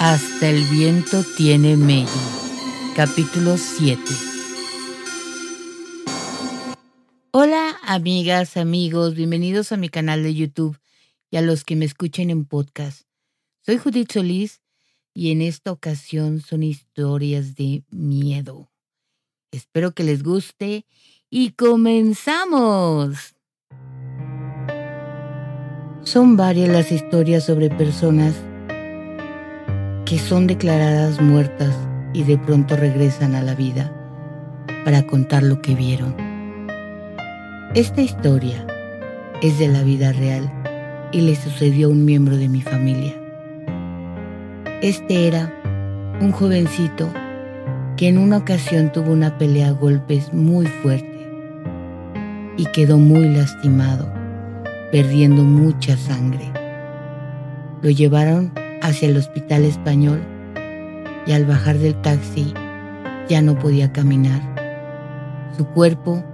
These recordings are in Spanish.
Hasta el viento tiene medio. Capítulo 7. Hola amigas, amigos, bienvenidos a mi canal de YouTube y a los que me escuchen en podcast. Soy Judith Solís y en esta ocasión son historias de miedo. Espero que les guste y comenzamos. Son varias las historias sobre personas que son declaradas muertas y de pronto regresan a la vida para contar lo que vieron. Esta historia es de la vida real y le sucedió a un miembro de mi familia. Este era un jovencito que en una ocasión tuvo una pelea a golpes muy fuerte y quedó muy lastimado, perdiendo mucha sangre. Lo llevaron hacia el hospital español y al bajar del taxi ya no podía caminar. Su cuerpo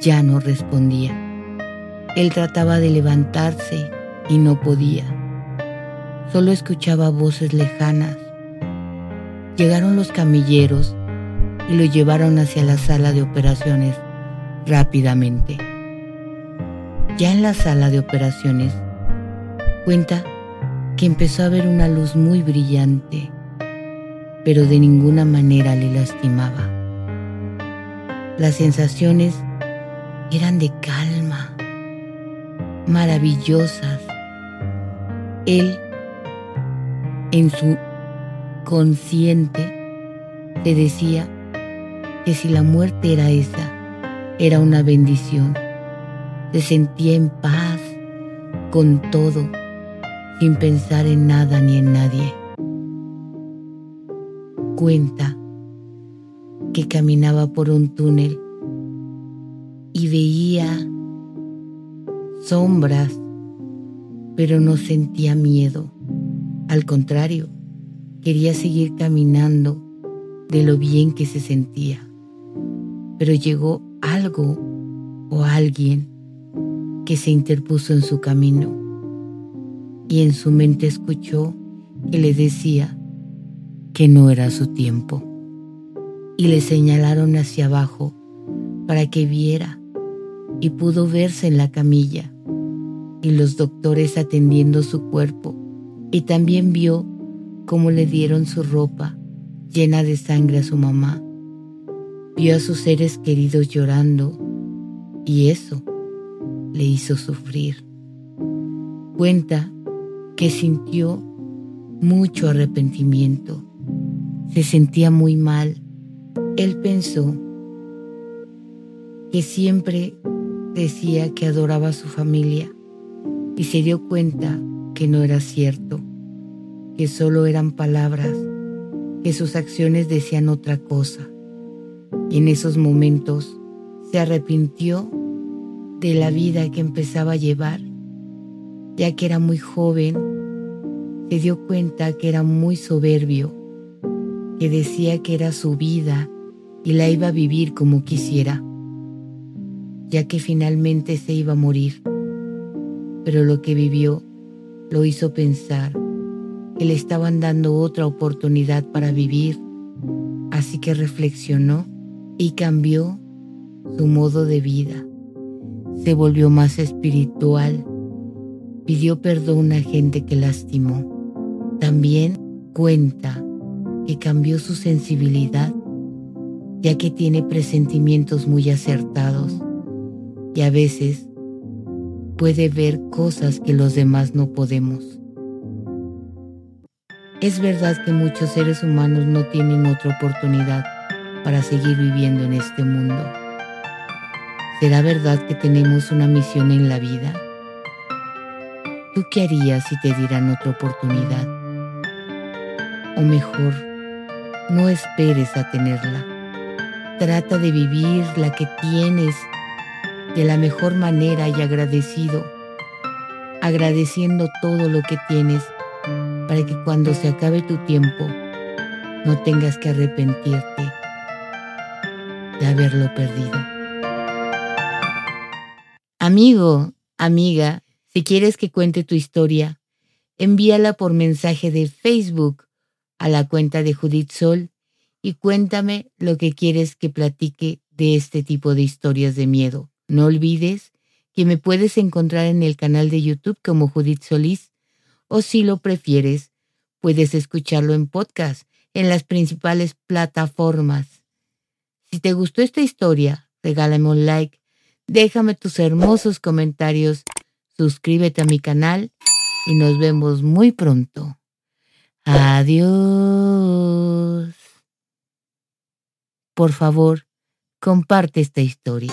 ya no respondía. Él trataba de levantarse y no podía. Solo escuchaba voces lejanas. Llegaron los camilleros y lo llevaron hacia la sala de operaciones rápidamente. Ya en la sala de operaciones, cuenta que empezó a ver una luz muy brillante, pero de ninguna manera le lastimaba. Las sensaciones eran de calma, maravillosas. Él, en su consciente, te decía que si la muerte era esa, era una bendición. Se sentía en paz con todo sin pensar en nada ni en nadie. Cuenta que caminaba por un túnel y veía sombras, pero no sentía miedo. Al contrario, quería seguir caminando de lo bien que se sentía. Pero llegó algo o alguien que se interpuso en su camino y en su mente escuchó que le decía que no era su tiempo. Y le señalaron hacia abajo para que viera y pudo verse en la camilla y los doctores atendiendo su cuerpo y también vio cómo le dieron su ropa llena de sangre a su mamá. Vio a sus seres queridos llorando y eso le hizo sufrir. Cuenta que sintió mucho arrepentimiento. Se sentía muy mal. Él pensó que siempre decía que adoraba a su familia y se dio cuenta que no era cierto, que solo eran palabras, que sus acciones decían otra cosa. Y en esos momentos se arrepintió de la vida que empezaba a llevar ya que era muy joven, se dio cuenta que era muy soberbio, que decía que era su vida y la iba a vivir como quisiera, ya que finalmente se iba a morir. Pero lo que vivió lo hizo pensar que le estaban dando otra oportunidad para vivir, así que reflexionó y cambió su modo de vida. Se volvió más espiritual pidió perdón a gente que lastimó. También cuenta que cambió su sensibilidad, ya que tiene presentimientos muy acertados y a veces puede ver cosas que los demás no podemos. Es verdad que muchos seres humanos no tienen otra oportunidad para seguir viviendo en este mundo. ¿Será verdad que tenemos una misión en la vida? ¿Tú qué harías si te dieran otra oportunidad? O mejor, no esperes a tenerla. Trata de vivir la que tienes de la mejor manera y agradecido, agradeciendo todo lo que tienes para que cuando se acabe tu tiempo no tengas que arrepentirte de haberlo perdido. Amigo, amiga, si quieres que cuente tu historia, envíala por mensaje de Facebook a la cuenta de Judith Sol y cuéntame lo que quieres que platique de este tipo de historias de miedo. No olvides que me puedes encontrar en el canal de YouTube como Judith Solís o si lo prefieres, puedes escucharlo en podcast en las principales plataformas. Si te gustó esta historia, regálame un like, déjame tus hermosos comentarios, suscríbete a mi canal y nos vemos muy pronto. Adiós. Por favor, comparte esta historia.